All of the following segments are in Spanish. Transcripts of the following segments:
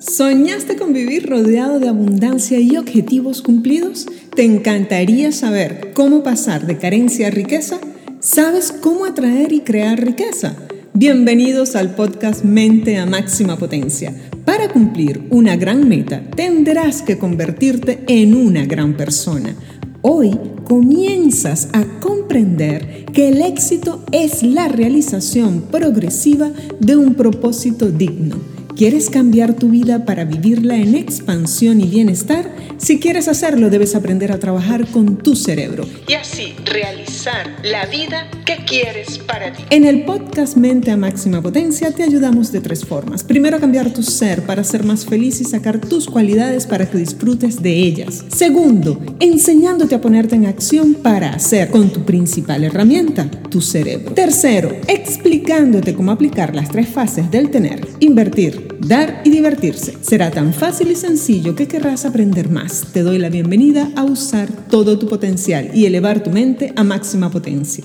¿Soñaste con vivir rodeado de abundancia y objetivos cumplidos? ¿Te encantaría saber cómo pasar de carencia a riqueza? ¿Sabes cómo atraer y crear riqueza? Bienvenidos al podcast Mente a Máxima Potencia. Para cumplir una gran meta, tendrás que convertirte en una gran persona. Hoy comienzas a comprender que el éxito es la realización progresiva de un propósito digno ¿Quieres cambiar tu vida para vivirla en expansión y bienestar? Si quieres hacerlo, debes aprender a trabajar con tu cerebro y así realizar la vida que quieres para ti. En el podcast Mente a Máxima Potencia te ayudamos de tres formas. Primero, cambiar tu ser para ser más feliz y sacar tus cualidades para que disfrutes de ellas. Segundo, enseñándote a ponerte en acción para hacer con tu principal herramienta, tu cerebro. Tercero, explicándote cómo aplicar las tres fases del tener, invertir, dar y divertirse. Será tan fácil y sencillo que querrás aprender más. Te doy la bienvenida a usar todo tu potencial y elevar tu mente a máxima potencia.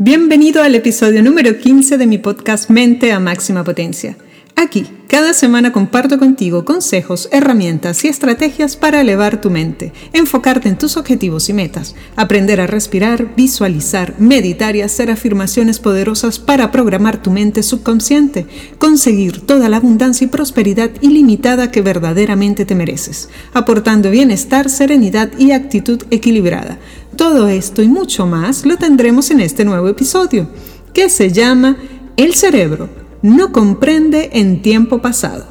Bienvenido al episodio número 15 de mi podcast Mente a Máxima Potencia. Aquí, cada semana comparto contigo consejos, herramientas y estrategias para elevar tu mente, enfocarte en tus objetivos y metas, aprender a respirar, visualizar, meditar y hacer afirmaciones poderosas para programar tu mente subconsciente, conseguir toda la abundancia y prosperidad ilimitada que verdaderamente te mereces, aportando bienestar, serenidad y actitud equilibrada. Todo esto y mucho más lo tendremos en este nuevo episodio, que se llama El cerebro no comprende en tiempo pasado.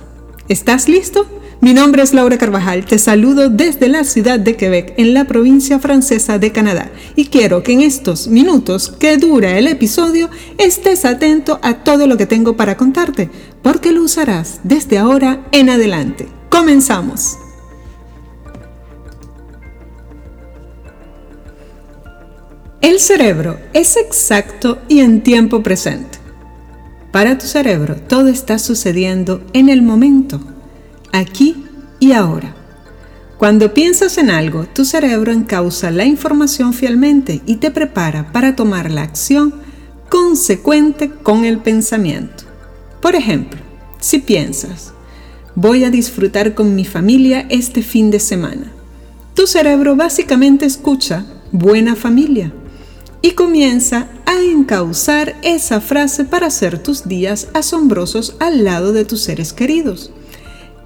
¿Estás listo? Mi nombre es Laura Carvajal, te saludo desde la ciudad de Quebec, en la provincia francesa de Canadá, y quiero que en estos minutos que dura el episodio estés atento a todo lo que tengo para contarte, porque lo usarás desde ahora en adelante. Comenzamos. El cerebro es exacto y en tiempo presente. Para tu cerebro todo está sucediendo en el momento, aquí y ahora. Cuando piensas en algo, tu cerebro encausa la información fielmente y te prepara para tomar la acción consecuente con el pensamiento. Por ejemplo, si piensas, voy a disfrutar con mi familia este fin de semana, tu cerebro básicamente escucha buena familia y comienza a encauzar esa frase para hacer tus días asombrosos al lado de tus seres queridos.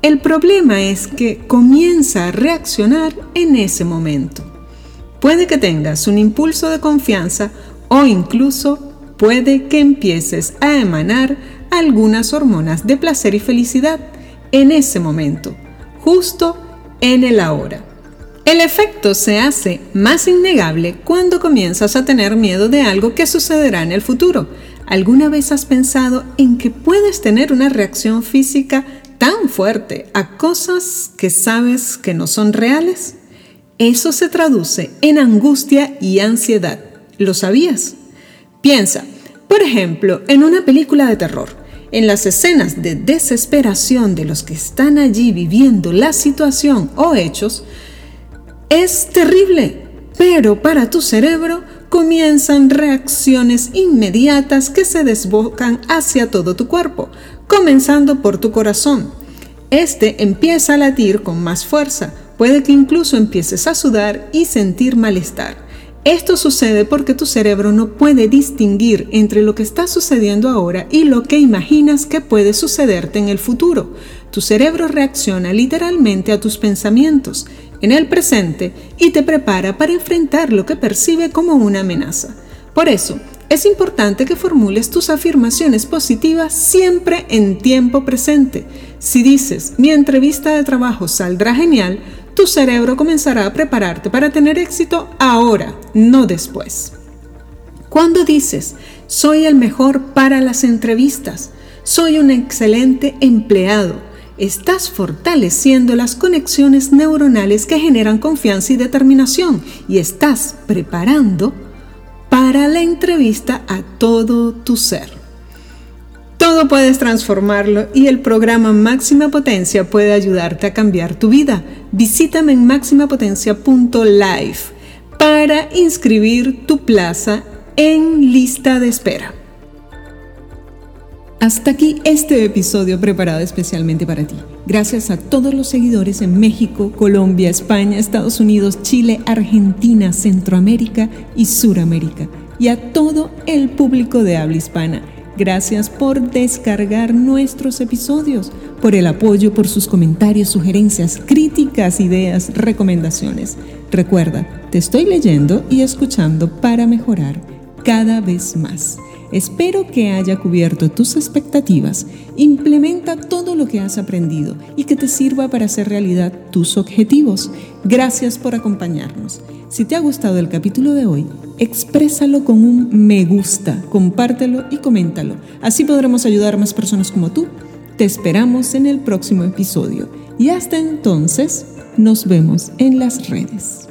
El problema es que comienza a reaccionar en ese momento. Puede que tengas un impulso de confianza o incluso puede que empieces a emanar algunas hormonas de placer y felicidad en ese momento, justo en el ahora. El efecto se hace más innegable cuando comienzas a tener miedo de algo que sucederá en el futuro. ¿Alguna vez has pensado en que puedes tener una reacción física tan fuerte a cosas que sabes que no son reales? Eso se traduce en angustia y ansiedad. ¿Lo sabías? Piensa, por ejemplo, en una película de terror. En las escenas de desesperación de los que están allí viviendo la situación o hechos, es terrible, pero para tu cerebro comienzan reacciones inmediatas que se desbocan hacia todo tu cuerpo, comenzando por tu corazón. Este empieza a latir con más fuerza, puede que incluso empieces a sudar y sentir malestar. Esto sucede porque tu cerebro no puede distinguir entre lo que está sucediendo ahora y lo que imaginas que puede sucederte en el futuro. Tu cerebro reacciona literalmente a tus pensamientos en el presente y te prepara para enfrentar lo que percibe como una amenaza. Por eso, es importante que formules tus afirmaciones positivas siempre en tiempo presente. Si dices, mi entrevista de trabajo saldrá genial, tu cerebro comenzará a prepararte para tener éxito ahora, no después. Cuando dices, soy el mejor para las entrevistas, soy un excelente empleado, estás fortaleciendo las conexiones neuronales que generan confianza y determinación y estás preparando para la entrevista a todo tu ser. Todo puedes transformarlo y el programa Máxima Potencia puede ayudarte a cambiar tu vida. Visítame en máximapotencia.live para inscribir tu plaza en lista de espera. Hasta aquí este episodio preparado especialmente para ti. Gracias a todos los seguidores en México, Colombia, España, Estados Unidos, Chile, Argentina, Centroamérica y Suramérica. Y a todo el público de habla hispana. Gracias por descargar nuestros episodios, por el apoyo, por sus comentarios, sugerencias, críticas, ideas, recomendaciones. Recuerda, te estoy leyendo y escuchando para mejorar cada vez más. Espero que haya cubierto tus expectativas. Implementa todo lo que has aprendido y que te sirva para hacer realidad tus objetivos. Gracias por acompañarnos. Si te ha gustado el capítulo de hoy, exprésalo con un me gusta, compártelo y coméntalo. Así podremos ayudar a más personas como tú. Te esperamos en el próximo episodio y hasta entonces nos vemos en las redes.